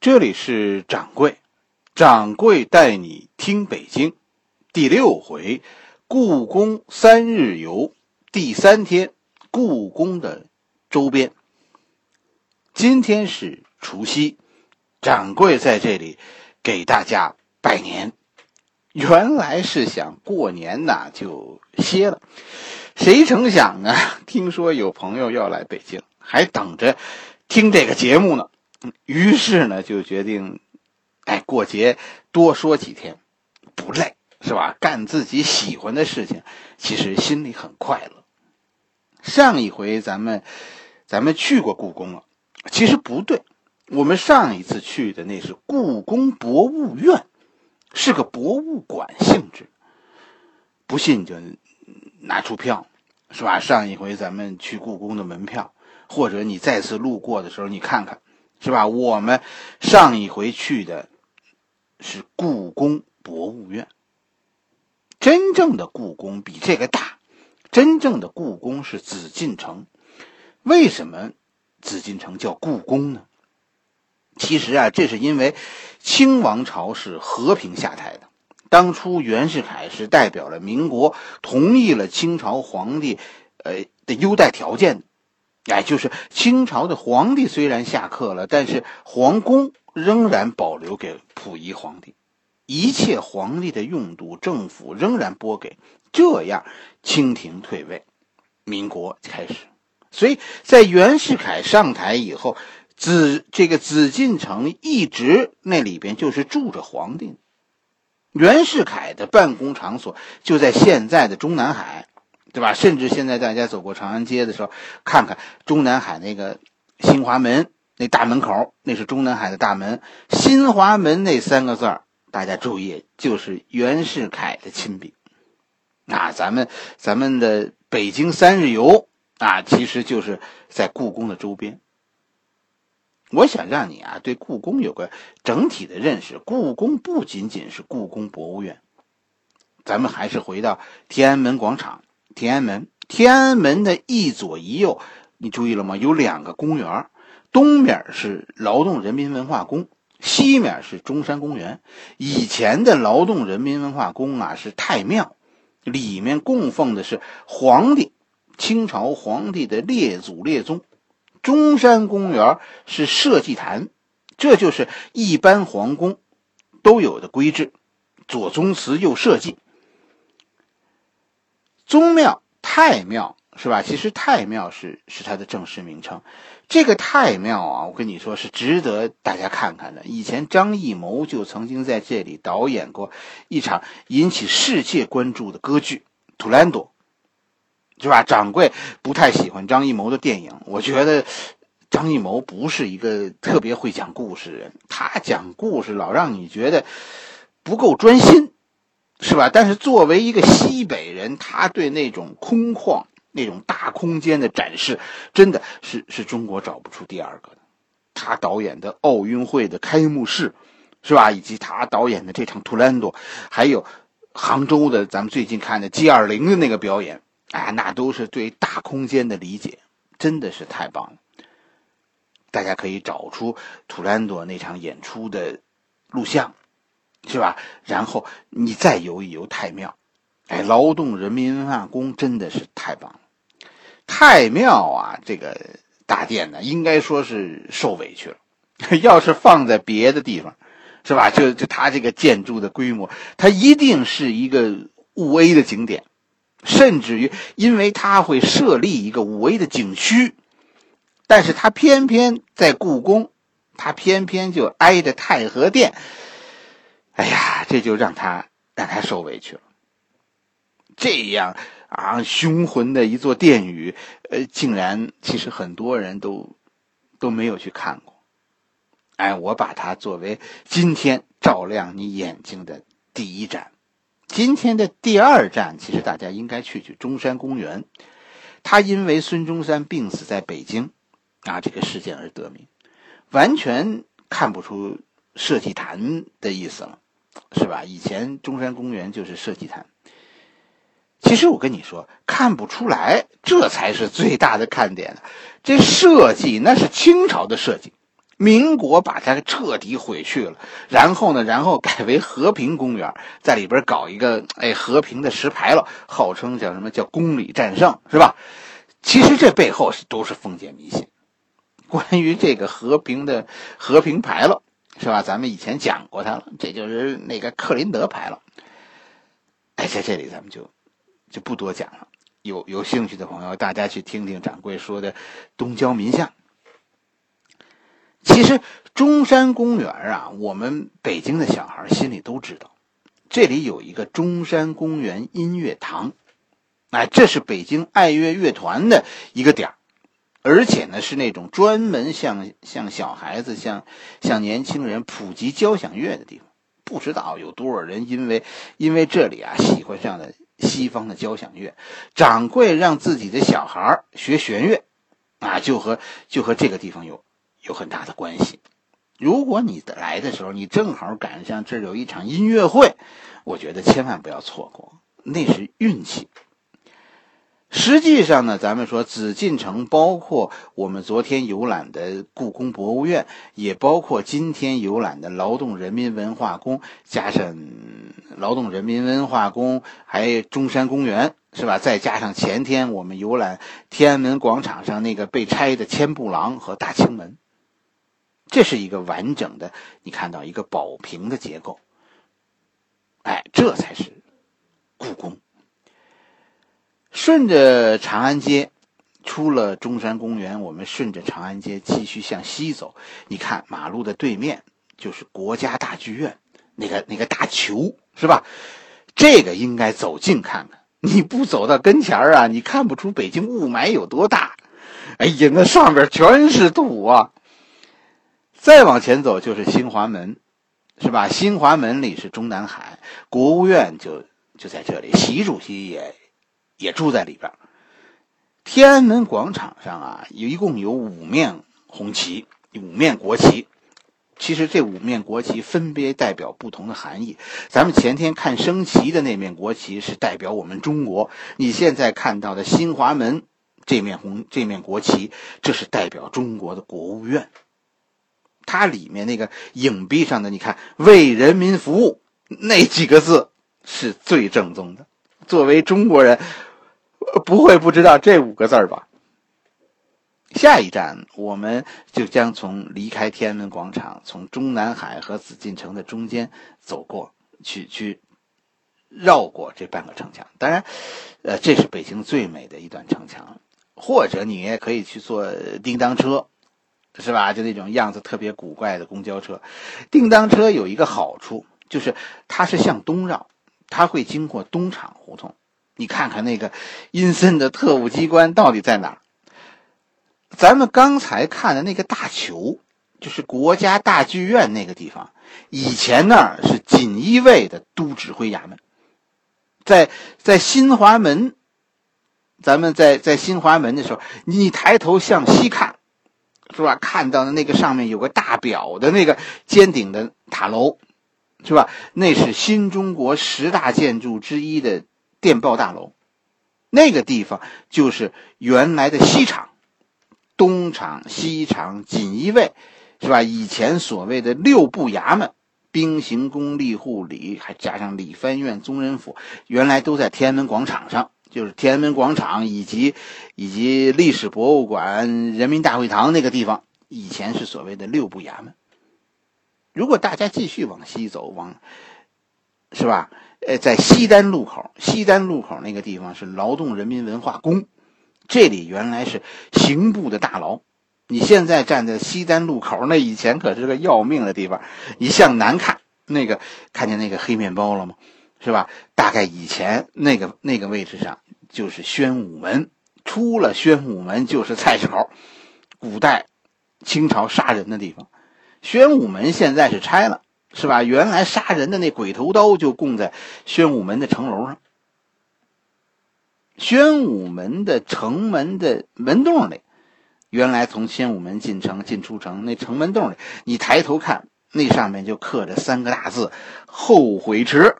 这里是掌柜，掌柜带你听北京，第六回，故宫三日游，第三天，故宫的周边。今天是除夕，掌柜在这里给大家拜年。原来是想过年呐就歇了，谁成想啊，听说有朋友要来北京，还等着听这个节目呢。于是呢，就决定，哎，过节多说几天，不累，是吧？干自己喜欢的事情，其实心里很快乐。上一回咱们，咱们去过故宫了，其实不对，我们上一次去的那是故宫博物院，是个博物馆性质。不信你就拿出票，是吧？上一回咱们去故宫的门票，或者你再次路过的时候，你看看。是吧？我们上一回去的是故宫博物院。真正的故宫比这个大，真正的故宫是紫禁城。为什么紫禁城叫故宫呢？其实啊，这是因为清王朝是和平下台的。当初袁世凯是代表了民国，同意了清朝皇帝呃的优待条件的。哎，就是清朝的皇帝虽然下课了，但是皇宫仍然保留给溥仪皇帝，一切皇帝的用度，政府仍然拨给。这样，清廷退位，民国开始。所以在袁世凯上台以后，紫这个紫禁城一直那里边就是住着皇帝。袁世凯的办公场所就在现在的中南海。对吧？甚至现在大家走过长安街的时候，看看中南海那个新华门那大门口，那是中南海的大门。新华门那三个字儿，大家注意，就是袁世凯的亲笔。啊，咱们咱们的北京三日游啊，其实就是在故宫的周边。我想让你啊，对故宫有个整体的认识。故宫不仅仅是故宫博物院，咱们还是回到天安门广场。天安门，天安门的一左一右，你注意了吗？有两个公园，东面是劳动人民文化宫，西面是中山公园。以前的劳动人民文化宫啊是太庙，里面供奉的是皇帝，清朝皇帝的列祖列宗。中山公园是社稷坛，这就是一般皇宫都有的规制，左宗祠右社稷。宗庙、太庙是吧？其实太庙是是它的正式名称。这个太庙啊，我跟你说是值得大家看看的。以前张艺谋就曾经在这里导演过一场引起世界关注的歌剧《图兰朵》，是吧？掌柜不太喜欢张艺谋的电影，我觉得张艺谋不是一个特别会讲故事的人，他讲故事老让你觉得不够专心。是吧？但是作为一个西北人，他对那种空旷、那种大空间的展示，真的是是中国找不出第二个的。他导演的奥运会的开幕式，是吧？以及他导演的这场《图兰朵》，还有杭州的咱们最近看的 G 二零的那个表演，啊，那都是对大空间的理解，真的是太棒了。大家可以找出《图兰朵》那场演出的录像。是吧？然后你再游一游太庙，哎，劳动人民文化宫真的是太棒了。太庙啊，这个大殿呢，应该说是受委屈了。要是放在别的地方，是吧？就就它这个建筑的规模，它一定是一个五 A 的景点，甚至于因为它会设立一个五 A 的景区，但是它偏偏在故宫，它偏偏就挨着太和殿。哎呀，这就让他让他受委屈了。这样啊，雄浑的一座殿宇，呃，竟然其实很多人都都没有去看过。哎，我把它作为今天照亮你眼睛的第一站。今天的第二站，其实大家应该去去中山公园。他因为孙中山病死在北京啊这个事件而得名，完全看不出社稷坛的意思了。是吧？以前中山公园就是设计坛。其实我跟你说，看不出来，这才是最大的看点。这设计那是清朝的设计，民国把它彻底毁去了，然后呢，然后改为和平公园，在里边搞一个哎和平的石牌楼，号称叫什么叫公理战胜，是吧？其实这背后是都是封建迷信。关于这个和平的和平牌楼，是吧？咱们以前讲过他了，这就是那个克林德牌了。哎，在这里咱们就就不多讲了。有有兴趣的朋友，大家去听听掌柜说的东郊民巷。其实中山公园啊，我们北京的小孩心里都知道，这里有一个中山公园音乐堂，哎，这是北京爱乐乐团的一个点而且呢是那种专门向向小孩子、向向年轻人普及交响乐的地方。不知道有多少人因为因为这里啊喜欢上了西方的交响乐，掌柜让自己的小孩学弦乐，啊，就和就和这个地方有。有很大的关系。如果你来的时候，你正好赶上这儿有一场音乐会，我觉得千万不要错过，那是运气。实际上呢，咱们说紫禁城，包括我们昨天游览的故宫博物院，也包括今天游览的劳动人民文化宫，加上劳动人民文化宫，还有中山公园，是吧？再加上前天我们游览天安门广场上那个被拆的千步廊和大清门。这是一个完整的，你看到一个宝瓶的结构，哎，这才是故宫。顺着长安街，出了中山公园，我们顺着长安街继续向西走。你看，马路的对面就是国家大剧院，那个那个大球是吧？这个应该走近看看。你不走到跟前儿啊，你看不出北京雾霾有多大。哎呀，那上边全是土啊！再往前走就是新华门，是吧？新华门里是中南海，国务院就就在这里，习主席也也住在里边。天安门广场上啊，一共有五面红旗，五面国旗。其实这五面国旗分别代表不同的含义。咱们前天看升旗的那面国旗是代表我们中国，你现在看到的新华门这面红这面国旗，这是代表中国的国务院。它里面那个影壁上的，你看“为人民服务”那几个字是最正宗的。作为中国人，不会不知道这五个字吧？下一站，我们就将从离开天安门广场，从中南海和紫禁城的中间走过去，去绕过这半个城墙。当然，呃，这是北京最美的一段城墙。或者你也可以去坐叮当车。是吧？就那种样子特别古怪的公交车，叮当车有一个好处，就是它是向东绕，它会经过东厂胡同。你看看那个阴森的特务机关到底在哪儿？咱们刚才看的那个大球，就是国家大剧院那个地方，以前那儿是锦衣卫的都指挥衙门。在在新华门，咱们在在新华门的时候，你抬头向西看。是吧？看到的那个上面有个大表的那个尖顶的塔楼，是吧？那是新中国十大建筑之一的电报大楼。那个地方就是原来的西厂、东厂、西厂、锦衣卫，是吧？以前所谓的六部衙门，兵刑宫吏户礼，还加上理藩院、宗人府，原来都在天安门广场上。就是天安门广场以及以及历史博物馆、人民大会堂那个地方，以前是所谓的六部衙门。如果大家继续往西走，往是吧？呃，在西单路口，西单路口那个地方是劳动人民文化宫，这里原来是刑部的大牢。你现在站在西单路口，那以前可是个要命的地方。你向南看，那个看见那个黑面包了吗？是吧？大概以前那个那个位置上就是宣武门，出了宣武门就是菜市口，古代清朝杀人的地方。宣武门现在是拆了，是吧？原来杀人的那鬼头刀就供在宣武门的城楼上。宣武门的城门的门洞里，原来从宣武门进城进出城那城门洞里，你抬头看，那上面就刻着三个大字“后悔池”。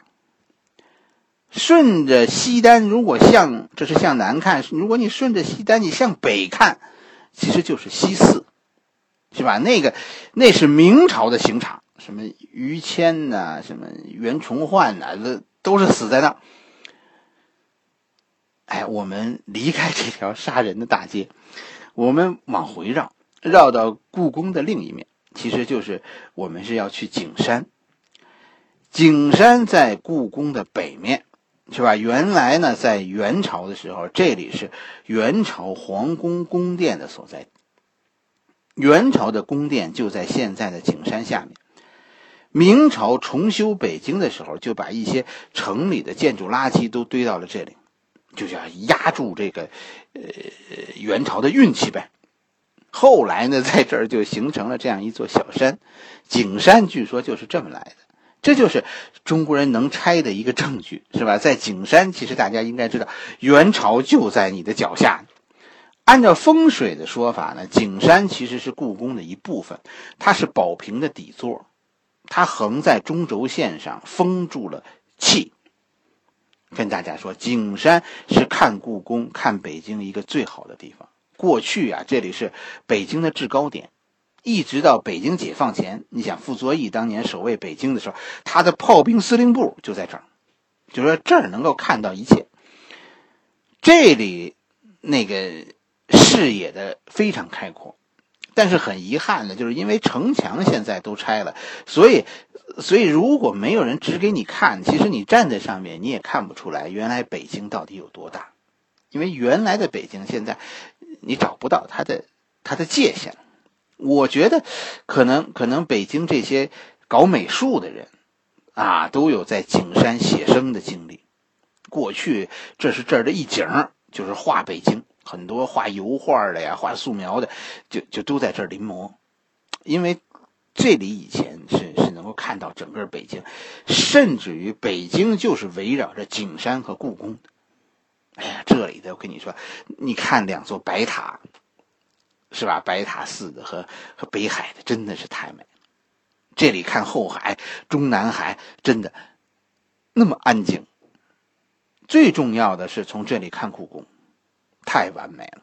顺着西单，如果向这是向南看；如果你顺着西单，你向北看，其实就是西四。是吧？那个那是明朝的刑场，什么于谦呐，什么袁崇焕呐，都都是死在那。哎，我们离开这条杀人的大街，我们往回绕，绕到故宫的另一面，其实就是我们是要去景山。景山在故宫的北面，是吧？原来呢，在元朝的时候，这里是元朝皇宫宫殿的所在。元朝的宫殿就在现在的景山下面。明朝重修北京的时候，就把一些城里的建筑垃圾都堆到了这里，就叫压住这个呃元朝的运气呗。后来呢，在这儿就形成了这样一座小山，景山，据说就是这么来的。这就是中国人能拆的一个证据，是吧？在景山，其实大家应该知道，元朝就在你的脚下。按照风水的说法呢，景山其实是故宫的一部分，它是宝瓶的底座，它横在中轴线上，封住了气。跟大家说，景山是看故宫、看北京一个最好的地方。过去啊，这里是北京的制高点。一直到北京解放前，你想傅作义当年守卫北京的时候，他的炮兵司令部就在这儿，就说这儿能够看到一切。这里那个视野的非常开阔，但是很遗憾的，就是因为城墙现在都拆了，所以所以如果没有人指给你看，其实你站在上面你也看不出来原来北京到底有多大，因为原来的北京现在你找不到它的它的界限。我觉得，可能可能北京这些搞美术的人，啊，都有在景山写生的经历。过去这是这儿的一景，就是画北京，很多画油画的呀，画素描的，就就都在这临摹。因为这里以前是是能够看到整个北京，甚至于北京就是围绕着景山和故宫。哎呀，这里的我跟你说，你看两座白塔。是吧？白塔寺的和和北海的真的是太美。这里看后海、中南海，真的那么安静。最重要的是从这里看故宫，太完美了。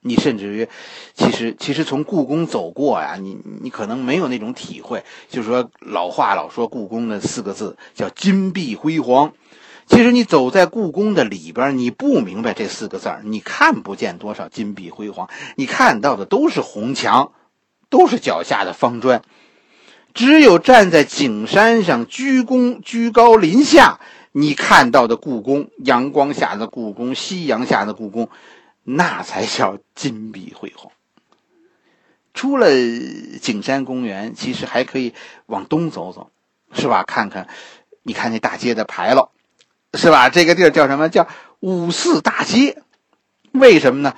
你甚至于，其实其实从故宫走过呀，你你可能没有那种体会。就是说老话老说故宫的四个字叫金碧辉煌。其实你走在故宫的里边，你不明白这四个字你看不见多少金碧辉煌，你看到的都是红墙，都是脚下的方砖。只有站在景山上，居宫居高临下，你看到的故宫，阳光下的故宫，夕阳下的故宫，那才叫金碧辉煌。出了景山公园，其实还可以往东走走，是吧？看看，你看那大街的牌楼。是吧？这个地儿叫什么？叫五四大街。为什么呢？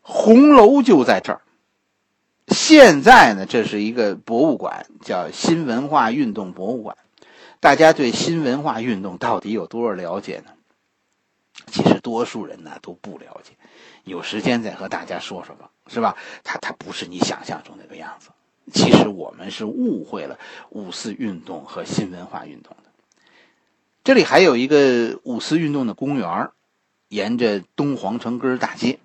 红楼就在这儿。现在呢，这是一个博物馆，叫新文化运动博物馆。大家对新文化运动到底有多少了解呢？其实多数人呢都不了解。有时间再和大家说说吧，是吧？它它不是你想象中那个样子。其实我们是误会了五四运动和新文化运动的。这里还有一个五四运动的公园沿着东皇城根大街。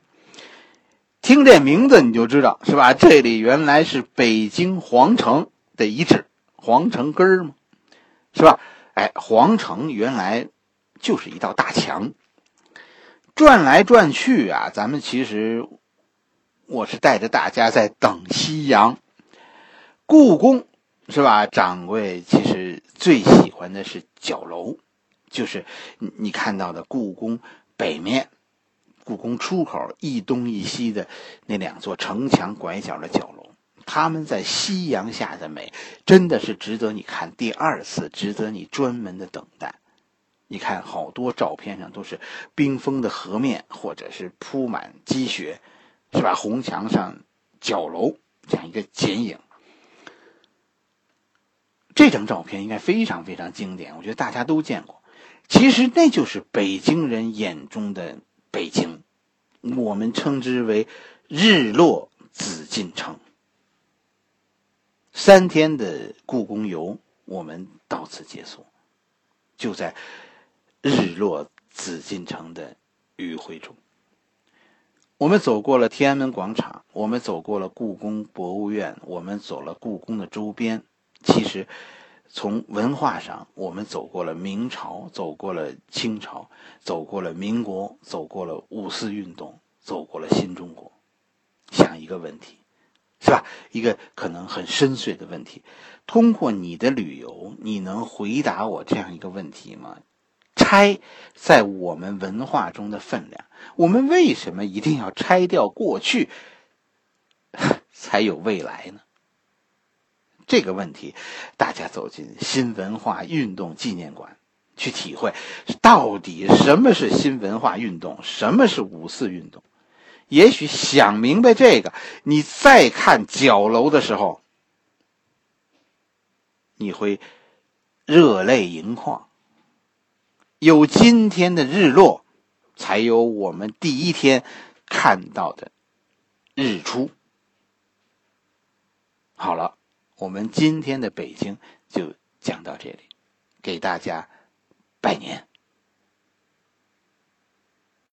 听这名字你就知道是吧？这里原来是北京皇城的遗址，皇城根儿嘛，是吧？哎，皇城原来就是一道大墙。转来转去啊，咱们其实我是带着大家在等夕阳。故宫是吧？掌柜其实最喜欢的是角楼。就是你看到的故宫北面，故宫出口一东一西的那两座城墙拐角的角楼，他们在夕阳下的美，真的是值得你看第二次，值得你专门的等待。你看好多照片上都是冰封的河面，或者是铺满积雪，是吧？红墙上角楼这样一个剪影，这张照片应该非常非常经典，我觉得大家都见过。其实那就是北京人眼中的北京，我们称之为“日落紫禁城”。三天的故宫游，我们到此结束。就在日落紫禁城的余晖中，我们走过了天安门广场，我们走过了故宫博物院，我们走了故宫的周边。其实，从文化上，我们走过了明朝，走过了清朝，走过了民国，走过了五四运动，走过了新中国。想一个问题，是吧？一个可能很深邃的问题。通过你的旅游，你能回答我这样一个问题吗？拆在我们文化中的分量，我们为什么一定要拆掉过去，才有未来呢？这个问题，大家走进新文化运动纪念馆去体会，到底什么是新文化运动，什么是五四运动？也许想明白这个，你再看角楼的时候，你会热泪盈眶。有今天的日落，才有我们第一天看到的日出。好了，我们今天的北京就讲到这里，给大家拜年。